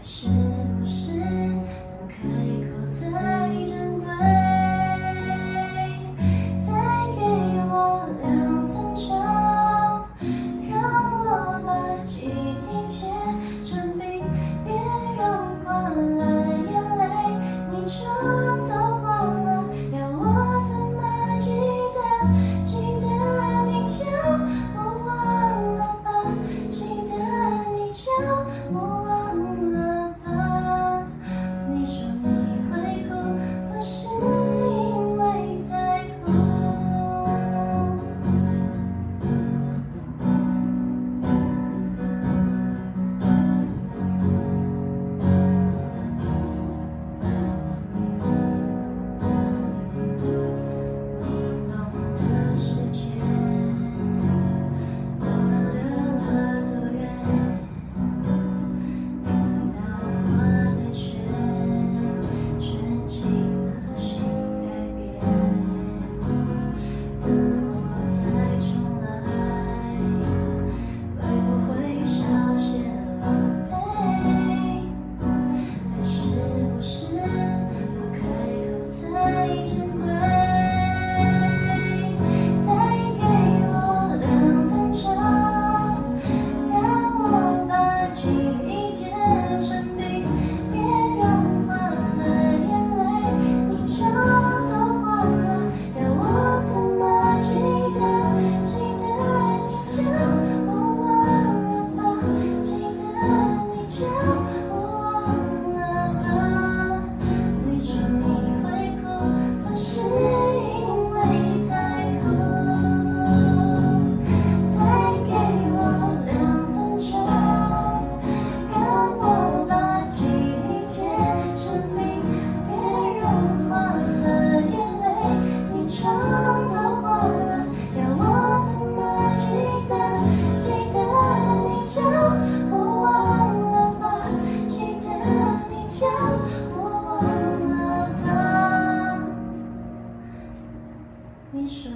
是叫我忘了吧。你说